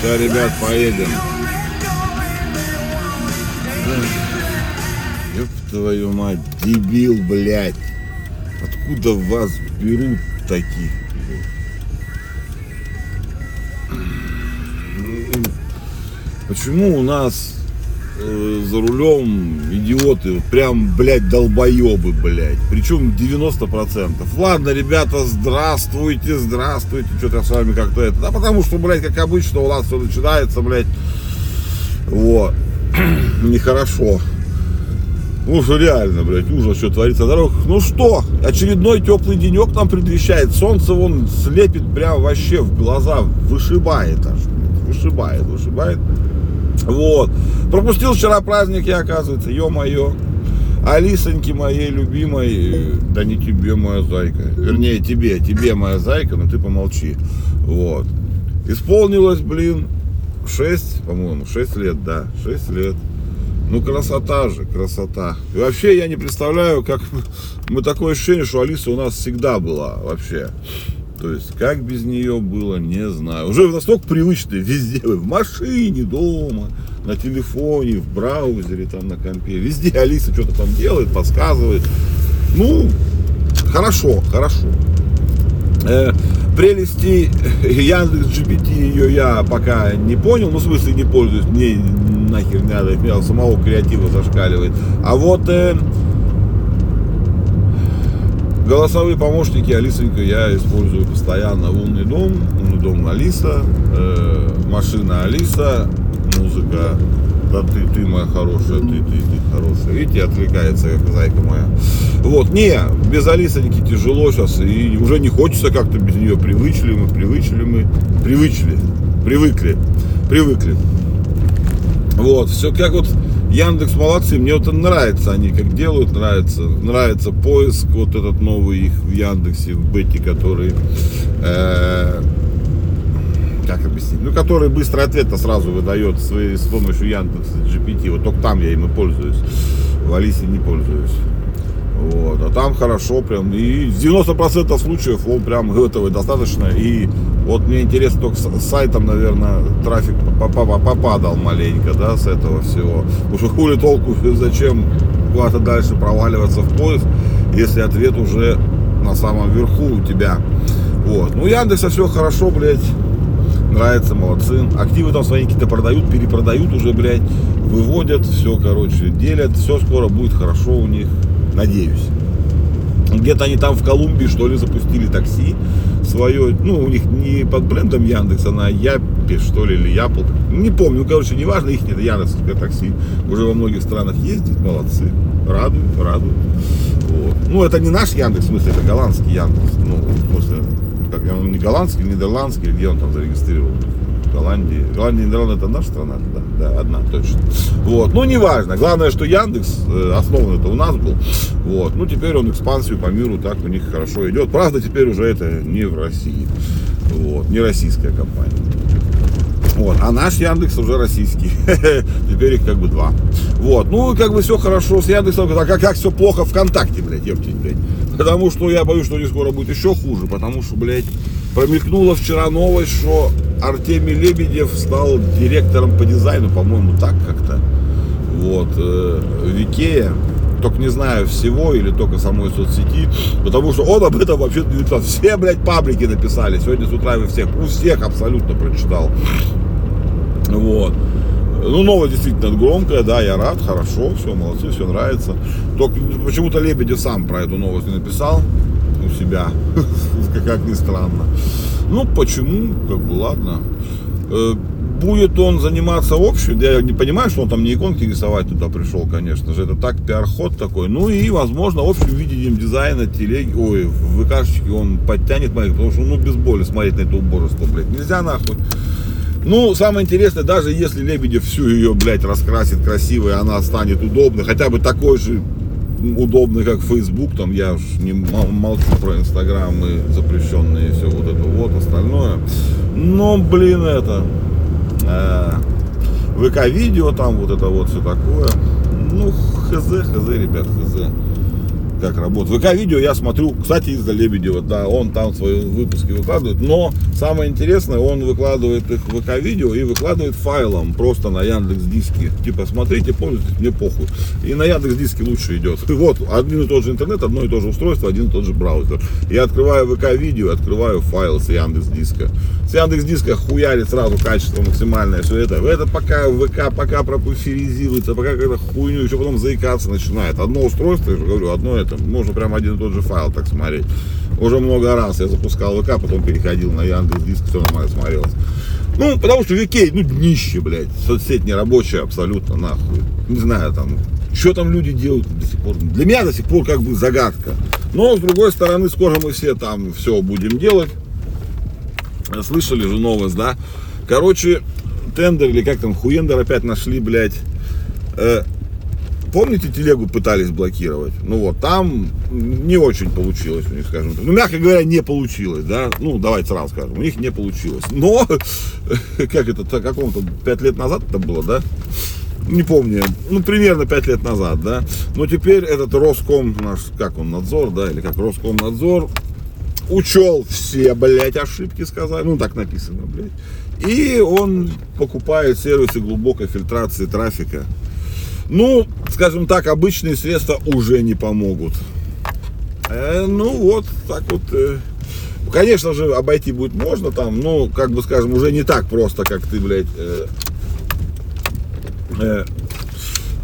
Сейчас, ребят, поедем. Ёб твою мать, дебил, блядь. Откуда вас берут таких? Почему у нас э, за рулем идиоты, прям, блядь, долбоебы, блядь. Причем 90%. Ладно, ребята, здравствуйте, здравствуйте. Что-то я с вами как-то это. Да потому что, блядь, как обычно у нас все начинается, блядь. Вот. Нехорошо. Ну что реально, блядь, ужас, что творится на дорогах. Ну что, очередной теплый денек нам предвещает. Солнце вон слепит прям вообще в глаза, вышибает аж. Вышибает, вышибает. Вот. Пропустил вчера праздник я, оказывается, ё-моё. Алисоньки моей любимой, да не тебе, моя зайка. Вернее, тебе, тебе, моя зайка, но ты помолчи. Вот. Исполнилось, блин, 6, по-моему, 6 лет, да, 6 лет. Ну, красота же, красота. И вообще, я не представляю, как... Мы такое ощущение, что Алиса у нас всегда была вообще. То есть, как без нее было, не знаю. Уже настолько привычно везде, в машине, дома, на телефоне, в браузере, там на компе. Везде Алиса что-то там делает, подсказывает. Ну, хорошо, хорошо. Э, прелести Яндекс GPT ее я пока не понял, ну, в смысле, не пользуюсь, мне нахер не надо, меня самого креатива зашкаливает. А вот э, голосовые помощники Алисонька я использую постоянно. Умный дом, умный дом Алиса, э, машина Алиса, музыка да ты, ты моя хорошая, ты, ты, ты хорошая. Видите, отвлекается, как зайка моя. Вот, не, без Алисоньки тяжело сейчас, и уже не хочется как-то без нее. Привычли мы, привычли мы, привычли, привыкли, привыкли. Вот, все как вот Яндекс молодцы, мне вот нравится они как делают, нравится, нравится поиск вот этот новый их в Яндексе, в Бете, который э, как объяснить, ну, который быстрый ответ сразу выдает свои, с помощью Яндекс GPT. Вот только там я им и пользуюсь. В Алисе не пользуюсь. Вот. Там хорошо прям. И в 90% случаев он прям этого достаточно. И вот мне интересно, только с сайтом, наверное, трафик попадал маленько, да, с этого всего. Что хули толку, зачем куда-то дальше проваливаться в поиск, если ответ уже на самом верху у тебя. Вот. Ну, Яндекса все хорошо, блядь нравится, молодцы. Активы там свои какие-то продают, перепродают уже, блядь, выводят, все, короче, делят, все скоро будет хорошо у них, надеюсь. Где-то они там в Колумбии, что ли, запустили такси свое, ну, у них не под брендом Яндекс, а на Япе, что ли, или Япл, не помню, короче, неважно, их это Яндексовское такси, уже во многих странах ездит, молодцы, радуют, радуют. Вот. Ну, это не наш Яндекс, в смысле, это голландский Яндекс, ну, в смысле, как он не голландский, нидерландский, где он там зарегистрирован. Голландии. Голландия Нидерланды это наша страна, да, да, одна точно. Вот, ну неважно. Главное, что Яндекс э, основан это у нас был. Вот, ну теперь он экспансию по миру так у них хорошо идет. Правда, теперь уже это не в России. Вот, не российская компания. Вот. А наш Яндекс уже российский. Теперь их как бы два. Вот. Ну, как бы все хорошо с Яндексом. А как, как все плохо ВКонтакте, блядь, ептить, блядь. Потому что я боюсь, что не скоро будет еще хуже. Потому что, блядь, промелькнула вчера новость, что Артемий Лебедев стал директором по дизайну, по-моему, так как-то. Вот. Э, Викея только не знаю всего или только самой соцсети, потому что он об этом вообще не написал. Все, блядь, паблики написали. Сегодня с утра вы всех, у всех абсолютно прочитал. Вот. Ну, новость действительно громкая, да, я рад, хорошо, все, молодцы, все нравится. Только почему-то Лебедев сам про эту новость не написал у себя, как ни странно. Ну, почему, как бы, ладно. Э, будет он заниматься общим, я не понимаю, что он там не иконки рисовать туда пришел, конечно же, это так пиар-ход такой. Ну и, возможно, общим видением дизайна телеги, ой, в ВКшечке он подтянет моих, потому что, ну, без боли смотреть на это убожество, блядь, нельзя нахуй. Ну, самое интересное, даже если Лебедев всю ее, блядь, раскрасит красиво, и она станет удобной, хотя бы такой же удобный, как Facebook, там я уж не молчу про Инстаграм и запрещенные все вот это вот остальное. Но, блин, это э, ВК-видео, там вот это вот все такое. Ну, хз, хз, ребят, хз. Как работает. ВК-видео я смотрю, кстати, из-за Лебедева, да, он там свои выпуски выкладывает, но самое интересное, он выкладывает их в ВК-видео и выкладывает файлом просто на Яндекс Диске. Типа, смотрите, пользуйтесь, мне похуй. И на Яндекс Диске лучше идет. И вот, один и тот же интернет, одно и то же устройство, один и тот же браузер. Я открываю ВК-видео, открываю файл с Яндекс Диска. С Яндекс Диска хуярит сразу качество максимальное, все это. Это пока ВК, пока пропуферизируется, пока какая-то хуйню, еще потом заикаться начинает. Одно устройство, я же говорю, одно это, можно прям один и тот же файл так смотреть. Уже много раз я запускал ВК, потом переходил на Яндекс Диск, все нормально смотрелось. Ну, потому что Викей, ну, днище, блядь. Соцсеть нерабочая абсолютно, нахуй. Не знаю, там, что там люди делают до сих пор. Для меня до сих пор как бы загадка. Но, с другой стороны, скоро мы все там все будем делать. Слышали же новость, да? Короче, тендер или как там, хуендер опять нашли, блядь. Э, помните, телегу пытались блокировать? Ну вот, там не очень получилось у них, скажем так. Ну, мягко говоря, не получилось, да? Ну, давайте сразу скажем, у них не получилось. Но, как это, каком-то 5 лет назад это было, да? Не помню, ну, примерно 5 лет назад, да? Но теперь этот Роском, наш, как он, надзор, да, или как Роскомнадзор, учел все, блядь, ошибки, сказали, ну, так написано, блядь. И он покупает сервисы глубокой фильтрации трафика. Ну, скажем так, обычные средства уже не помогут. Э, ну вот, так вот. Э, конечно же, обойти будет можно там, но, как бы скажем, уже не так просто, как ты, блядь, э, э,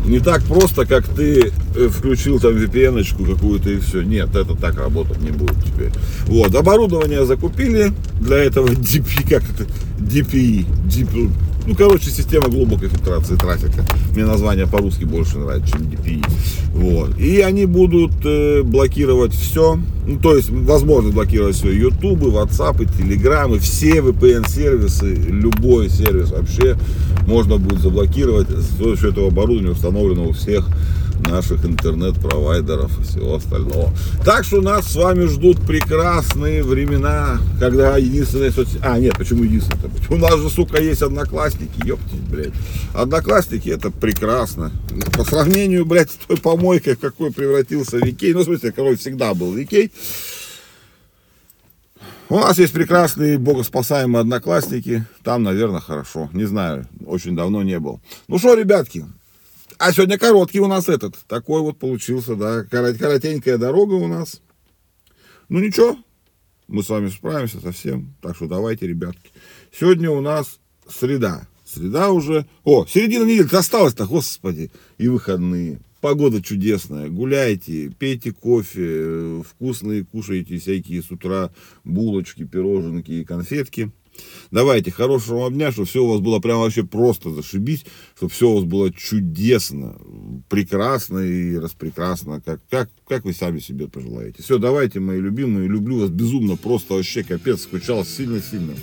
не так просто, как ты э, включил там VPN какую-то и все. Нет, это так работать не будет теперь. Вот, оборудование закупили для этого DP, как это, DPI, DP, ну, короче, система глубокой фильтрации трафика. Мне название по-русски больше нравится, чем DPI. Вот. И они будут э, блокировать все. Ну, то есть, возможно блокировать все. YouTube, WhatsApp, Telegram, все VPN-сервисы, любой сервис вообще можно будет заблокировать. Все этого оборудования установлено у всех наших интернет-провайдеров и всего остального. Так что нас с вами ждут прекрасные времена, когда единственная соцсеть... А, нет, почему единственная? У нас же, сука, есть одноклассники, ёптить, блядь. Одноклассники это прекрасно. По сравнению, блядь, с той помойкой, в какой превратился Викей, ну, в смысле, какой всегда был Викей, у нас есть прекрасные богоспасаемые одноклассники. Там, наверное, хорошо. Не знаю, очень давно не был. Ну что, ребятки, а сегодня короткий у нас этот. Такой вот получился, да. Коротенькая дорога у нас. Ну ничего, мы с вами справимся со всем. Так что давайте, ребятки. Сегодня у нас среда. Среда уже... О, середина недели осталось-то, господи. И выходные. Погода чудесная. Гуляйте, пейте кофе, вкусные кушайте всякие с утра булочки, пироженки и конфетки. Давайте, хорошего вам дня, чтобы все у вас было прям вообще просто зашибись, чтобы все у вас было чудесно, прекрасно и распрекрасно, как, как, как вы сами себе пожелаете. Все, давайте, мои любимые, люблю вас безумно, просто вообще капец, скучал сильно-сильно.